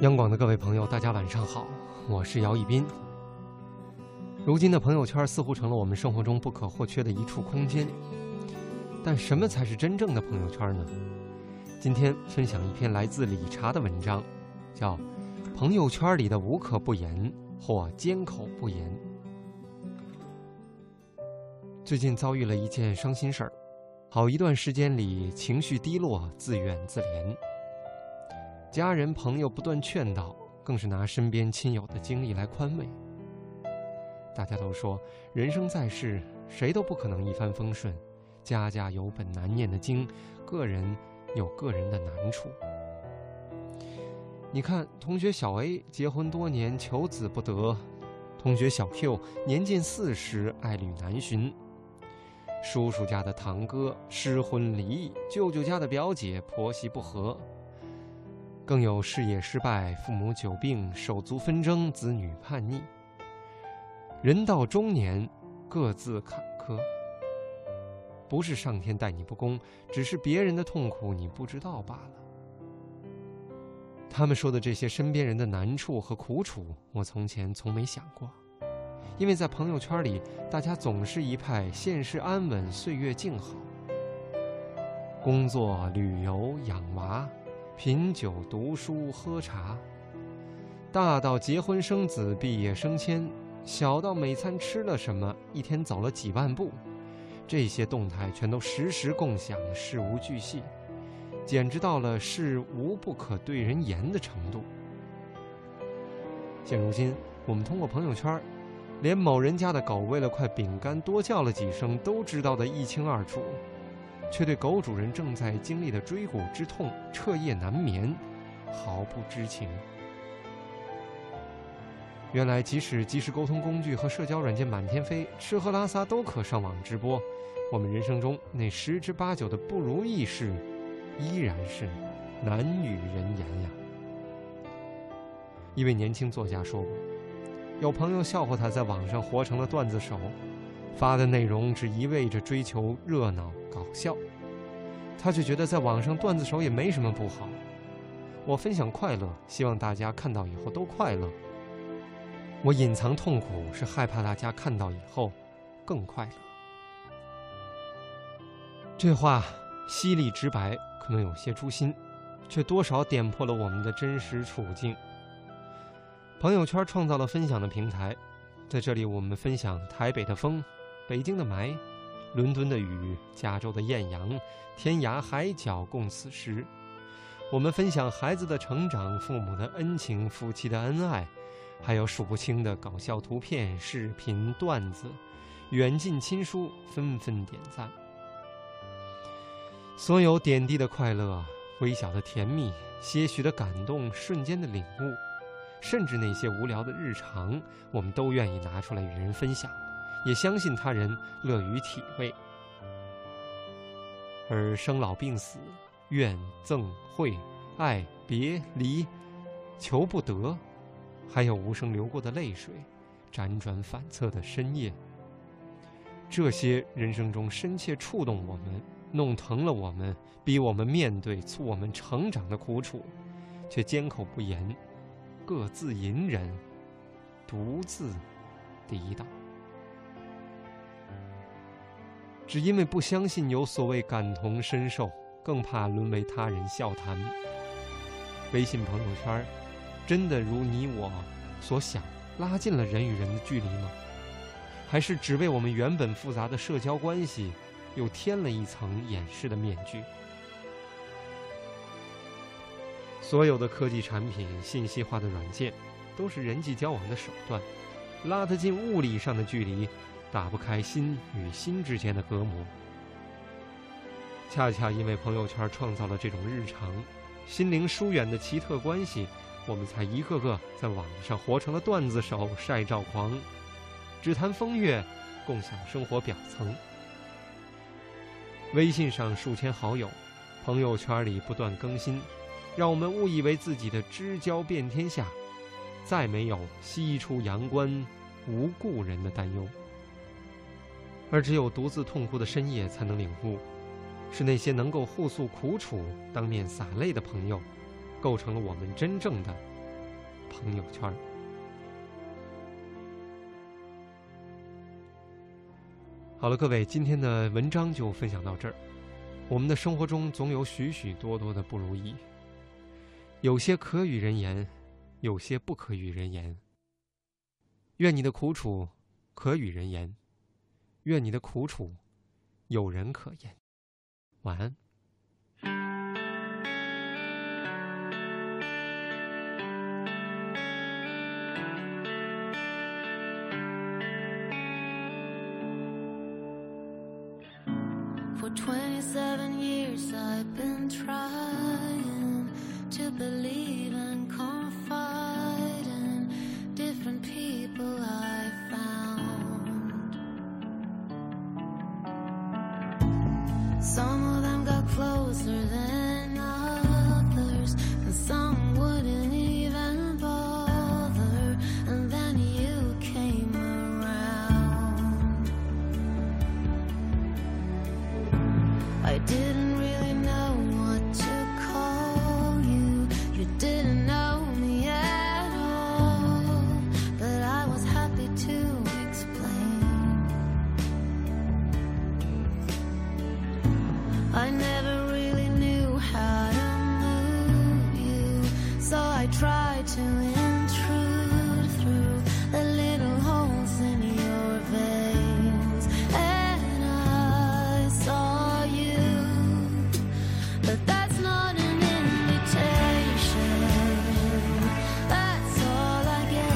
央广的各位朋友，大家晚上好，我是姚一斌。如今的朋友圈似乎成了我们生活中不可或缺的一处空间，但什么才是真正的朋友圈呢？今天分享一篇来自理查的文章，叫《朋友圈里的无可不言或缄口不言》。最近遭遇了一件伤心事儿，好一段时间里情绪低落，自怨自怜。家人朋友不断劝导，更是拿身边亲友的经历来宽慰。大家都说，人生在世，谁都不可能一帆风顺，家家有本难念的经，个人有个人的难处。你看，同学小 A 结婚多年求子不得，同学小 Q 年近四十爱侣难寻。叔叔家的堂哥失婚离异，舅舅家的表姐婆媳不和，更有事业失败、父母久病、手足纷争、子女叛逆。人到中年，各自坎坷。不是上天待你不公，只是别人的痛苦你不知道罢了。他们说的这些身边人的难处和苦楚，我从前从没想过。因为在朋友圈里，大家总是一派现世安稳、岁月静好。工作、旅游、养娃、品酒、读书、喝茶，大到结婚生子、毕业升迁，小到每餐吃了什么、一天走了几万步，这些动态全都实时共享，事无巨细，简直到了事无不可对人言的程度。现如今，我们通过朋友圈。连某人家的狗为了块饼干多叫了几声都知道的一清二楚，却对狗主人正在经历的椎骨之痛彻夜难眠毫不知情。原来，即使即时沟通工具和社交软件满天飞，吃喝拉撒都可上网直播，我们人生中那十之八九的不如意事，依然是难与人言呀。一位年轻作家说过。有朋友笑话他在网上活成了段子手，发的内容只一味着追求热闹搞笑，他却觉得在网上段子手也没什么不好。我分享快乐，希望大家看到以后都快乐。我隐藏痛苦，是害怕大家看到以后更快乐。这话犀利直白，可能有些诛心，却多少点破了我们的真实处境。朋友圈创造了分享的平台，在这里我们分享台北的风、北京的霾、伦敦的雨、加州的艳阳，天涯海角共此时。我们分享孩子的成长、父母的恩情、夫妻的恩爱，还有数不清的搞笑图片、视频、段子，远近亲疏纷纷点赞。所有点滴的快乐、微小的甜蜜、些许的感动、瞬间的领悟。甚至那些无聊的日常，我们都愿意拿出来与人分享，也相信他人乐于体味。而生老病死、怨憎会、爱别离、求不得，还有无声流过的泪水、辗转反侧的深夜，这些人生中深切触动我们、弄疼了我们、逼我们面对、促我们成长的苦楚，却缄口不言。各自隐忍，独自抵挡，只因为不相信有所谓感同身受，更怕沦为他人笑谈。微信朋友圈，真的如你我所想，拉近了人与人的距离吗？还是只为我们原本复杂的社交关系，又添了一层掩饰的面具？所有的科技产品、信息化的软件，都是人际交往的手段，拉得近物理上的距离，打不开心与心之间的隔膜。恰恰因为朋友圈创造了这种日常、心灵疏远的奇特关系，我们才一个个在网上活成了段子手、晒照狂，只谈风月，共享生活表层。微信上数千好友，朋友圈里不断更新。让我们误以为自己的知交遍天下，再没有西出阳关无故人的担忧，而只有独自痛哭的深夜才能领悟，是那些能够互诉苦楚、当面洒泪的朋友，构成了我们真正的朋友圈。好了，各位，今天的文章就分享到这儿。我们的生活中总有许许多多的不如意，有些可与人言，有些不可与人言。愿你的苦楚可与人言，愿你的苦楚有人可言。晚安。For 27 years I've been trying to believe and confide in different people I found. Some of them got closer than others, and some Tried to intrude through the little holes in your veins. And I saw you. But that's not an invitation. That's all I get.